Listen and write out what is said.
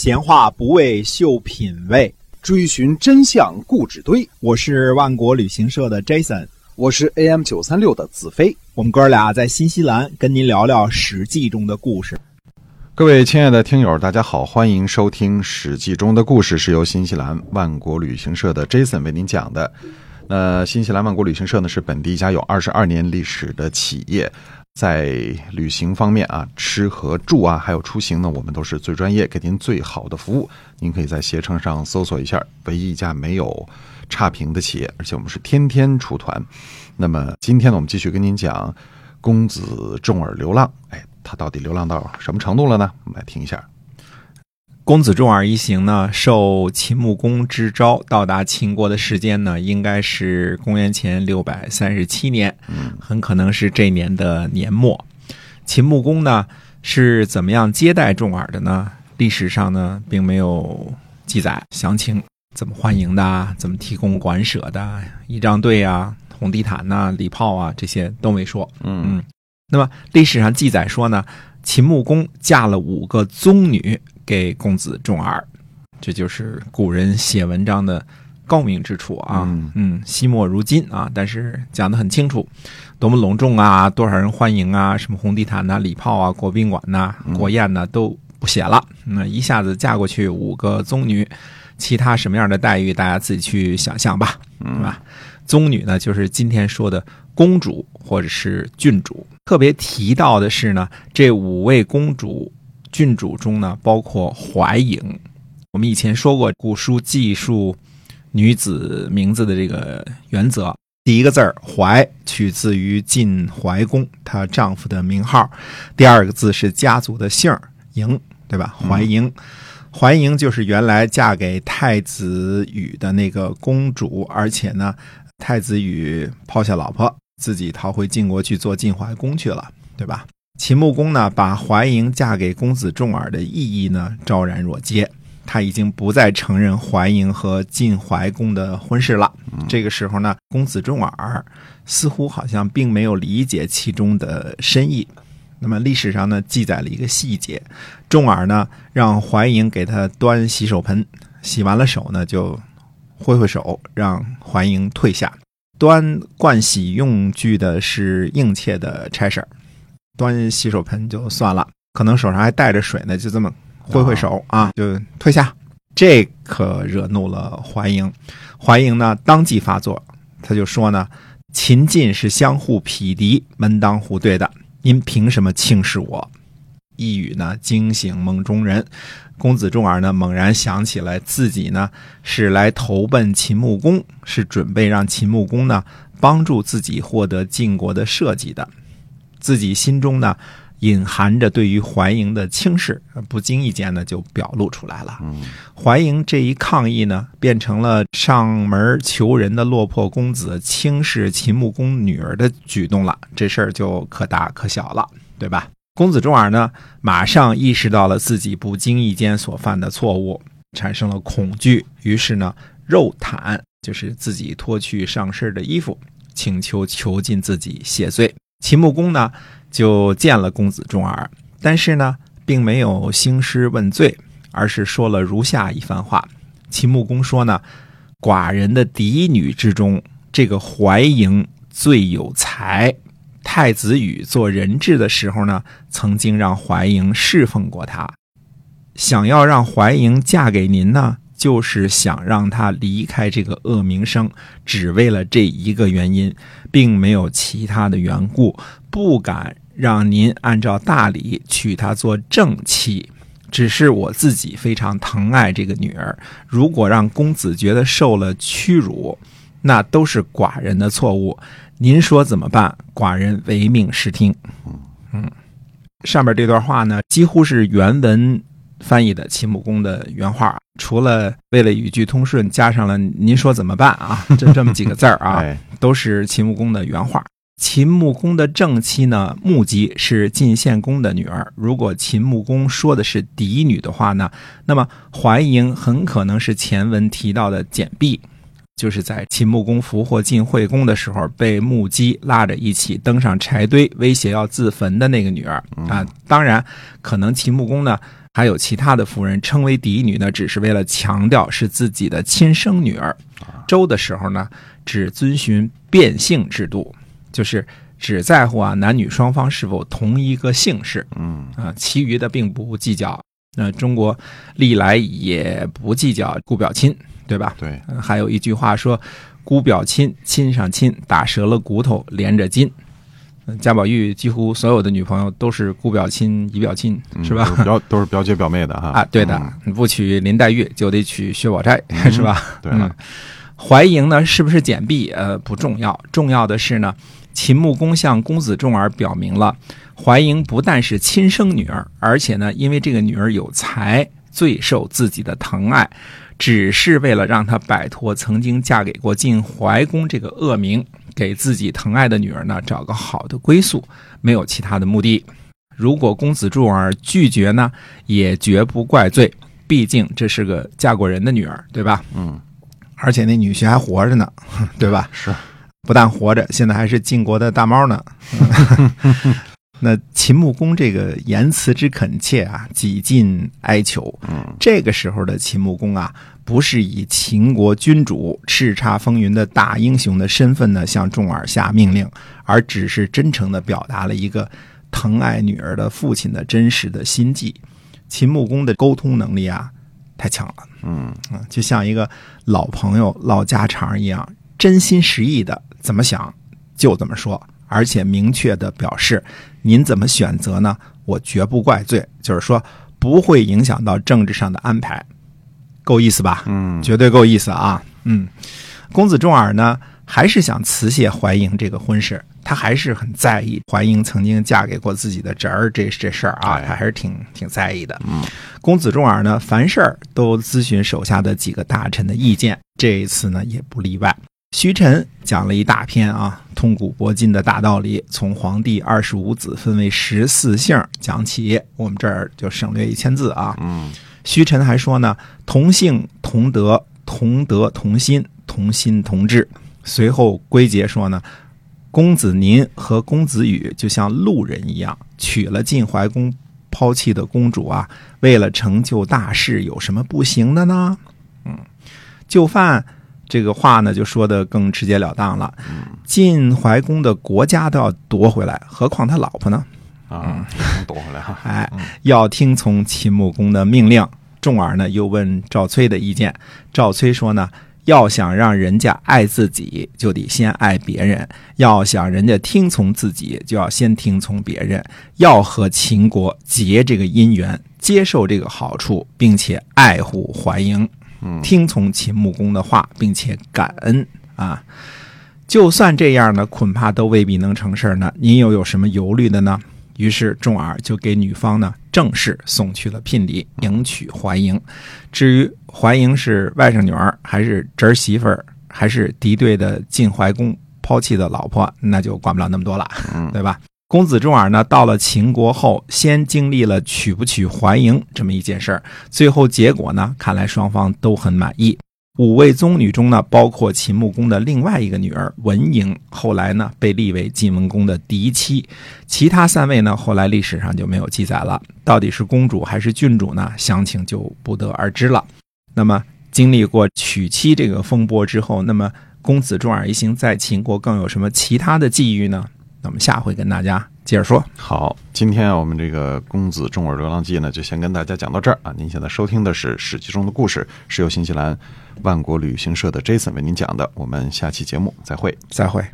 闲话不为秀品味，追寻真相故纸堆。我是万国旅行社的 Jason，我是 AM 九三六的子飞。我们哥俩在新西兰跟您聊聊《史记》中的故事。各位亲爱的听友，大家好，欢迎收听《史记》中的故事，是由新西兰万国旅行社的 Jason 为您讲的。那新西兰万国旅行社呢，是本地一家有二十二年历史的企业。在旅行方面啊，吃和住啊，还有出行呢，我们都是最专业，给您最好的服务。您可以在携程上搜索一下，唯一一家没有差评的企业，而且我们是天天出团。那么今天呢，我们继续跟您讲公子重耳流浪。哎，他到底流浪到什么程度了呢？我们来听一下。公子重耳一行呢，受秦穆公之招到达秦国的时间呢，应该是公元前六百三十七年，很可能是这年的年末。秦穆公呢是怎么样接待重耳的呢？历史上呢并没有记载详情，怎么欢迎的，怎么提供馆舍的，仪仗队啊、红地毯呐、礼炮啊这些都没说。嗯嗯，那么历史上记载说呢，秦穆公嫁了五个宗女。给公子重耳，这就是古人写文章的高明之处啊。嗯，惜墨如金啊，但是讲的很清楚，多么隆重啊，多少人欢迎啊，什么红地毯呐、礼炮啊、国宾馆呐、国宴呐，都不写了。那一下子嫁过去五个宗女，其他什么样的待遇，大家自己去想象吧，是吧？宗女呢，就是今天说的公主或者是郡主。特别提到的是呢，这五位公主。郡主中呢，包括怀莹。我们以前说过，古书记述女子名字的这个原则，第一个字儿“怀”取自于晋怀公她丈夫的名号，第二个字是家族的姓儿“莹”，对吧？怀莹，怀莹就是原来嫁给太子羽的那个公主，而且呢，太子羽抛下老婆，自己逃回晋国去做晋怀公去了，对吧？秦穆公呢，把怀莹嫁给公子重耳的意义呢，昭然若揭。他已经不再承认怀莹和晋怀公的婚事了。这个时候呢，公子重耳似乎好像并没有理解其中的深意。那么历史上呢，记载了一个细节：重耳呢，让怀莹给他端洗手盆，洗完了手呢，就挥挥手，让怀莹退下。端盥洗用具的是应妾的差事儿。端洗手盆就算了，可能手上还带着水呢，就这么挥挥手啊，就退下。这可惹怒了怀莹，怀莹呢当即发作，他就说呢：“秦晋是相互匹敌、门当户对的，您凭什么轻视我？”一语呢惊醒梦中人，公子重耳呢猛然想起来自己呢是来投奔秦穆公，是准备让秦穆公呢帮助自己获得晋国的社稷的。自己心中呢，隐含着对于怀莹的轻视，不经意间呢就表露出来了。怀莹这一抗议呢，变成了上门求人的落魄公子轻视秦穆公女儿的举动了。这事儿就可大可小了，对吧？公子重耳呢，马上意识到了自己不经意间所犯的错误，产生了恐惧，于是呢，肉袒，就是自己脱去上身的衣服，请求囚禁自己谢罪。秦穆公呢，就见了公子重耳，但是呢，并没有兴师问罪，而是说了如下一番话。秦穆公说呢，寡人的嫡女之中，这个怀莹最有才。太子羽做人质的时候呢，曾经让怀莹侍奉过他。想要让怀莹嫁给您呢？就是想让他离开这个恶名声，只为了这一个原因，并没有其他的缘故。不敢让您按照大礼娶她做正妻，只是我自己非常疼爱这个女儿。如果让公子觉得受了屈辱，那都是寡人的错误。您说怎么办？寡人唯命是听。嗯，上面这段话呢，几乎是原文。翻译的秦穆公的原话，除了为了语句通顺，加上了“您说怎么办啊”这这么几个字儿啊，都是秦穆公的原话。秦穆公的正妻呢，穆姬是晋献公的女儿。如果秦穆公说的是嫡女的话呢，那么怀莹很可能是前文提到的简婢，就是在秦穆公俘获晋惠公的时候，被穆姬拉着一起登上柴堆，威胁要自焚的那个女儿啊。当然，可能秦穆公呢。还有其他的夫人称为嫡女呢，只是为了强调是自己的亲生女儿。周的时候呢，只遵循变姓制度，就是只在乎啊男女双方是否同一个姓氏。嗯啊，其余的并不计较。那中国历来也不计较姑表亲，对吧？对，嗯还有一句话说：“姑表亲，亲上亲，打折了骨头连着筋。”嗯贾宝玉几乎所有的女朋友都是姑表亲、姨表亲，嗯是吧都？表都是表姐表妹的哈啊，对的不娶林黛玉就得娶薛宝钗，是吧？嗯，怀莹呢是不是简婢？呃，不重要，重要的是呢，秦穆公向公子重耳表明了怀莹不但是亲生女儿，而且呢，因为这个女儿有才，最受自己的疼爱，只是为了让她摆脱曾经嫁给过晋怀公这个恶名，给自己疼爱的女儿呢找个好的归宿，没有其他的目的。如果公子柱儿拒绝呢，也绝不怪罪，毕竟这是个嫁过人的女儿，对吧？嗯，而且那女婿还活着呢，对吧？是，不但活着，现在还是晋国的大猫呢。那秦穆公这个言辞之恳切啊，几近哀求。嗯，这个时候的秦穆公啊，不是以秦国君主叱咤风云的大英雄的身份呢向重耳下命令，而只是真诚的表达了一个疼爱女儿的父亲的真实的心迹。秦穆公的沟通能力啊，太强了。嗯，就像一个老朋友唠家常一样，真心实意的怎么想就怎么说，而且明确的表示您怎么选择呢？我绝不怪罪，就是说不会影响到政治上的安排，够意思吧？嗯，绝对够意思啊！嗯，公子重耳呢，还是想辞谢怀莹这个婚事，他还是很在意怀莹曾经嫁给过自己的侄儿这这事儿啊，哎他还是挺挺在意的。嗯，公子重耳呢，凡事儿都咨询手下的几个大臣的意见，这一次呢也不例外。徐晨讲了一大篇啊，通古博今的大道理，从皇帝二十五子分为十四姓讲起，我们这儿就省略一千字啊。嗯徐晨还说呢，同姓同德，同德同心，同心同志。随后归结说呢，公子您和公子羽就像路人一样，娶了晋怀公抛弃的公主啊，为了成就大事，有什么不行的呢？嗯，就范这个话呢，就说的更直截了当了。晋怀公的国家都要夺回来，何况他老婆呢？啊，能夺回来哈。哎，要听从秦穆公的命令。重耳呢又问赵崔的意见，赵崔说呢，要想让人家爱自己，就得先爱别人；要想人家听从自己，就要先听从别人。要和秦国结这个姻缘，接受这个好处，并且爱护怀英，嗯听从秦穆公的话，并且感恩啊。就算这样呢，恐怕都未必能成事儿呢。您又有什么忧虑的呢？于是重耳就给女方呢正式送去了聘礼，迎娶怀莹。至于怀莹是外甥女儿，还是侄儿媳妇儿，还是敌对的晋怀公抛弃的老婆，那就管不了那么多了，嗯对吧？公子重耳呢，到了秦国后，先经历了娶不娶怀嬴这么一件事儿，最后结果呢，看来双方都很满意。五位宗女中呢，包括秦穆公的另外一个女儿文嬴，后来呢被立为晋文公的嫡妻。其他三位呢，后来历史上就没有记载了。到底是公主还是郡主呢？详情就不得而知了。那么，经历过娶妻这个风波之后，那么公子重耳一行在秦国更有什么其他的际遇呢？那我们下回跟大家接着说。好，今天啊，我们这个《公子重耳流浪记》呢，就先跟大家讲到这儿啊。您现在收听的是《史记》中的故事，是由新西兰万国旅行社的 Jason 为您讲的。我们下期节目再会。再会。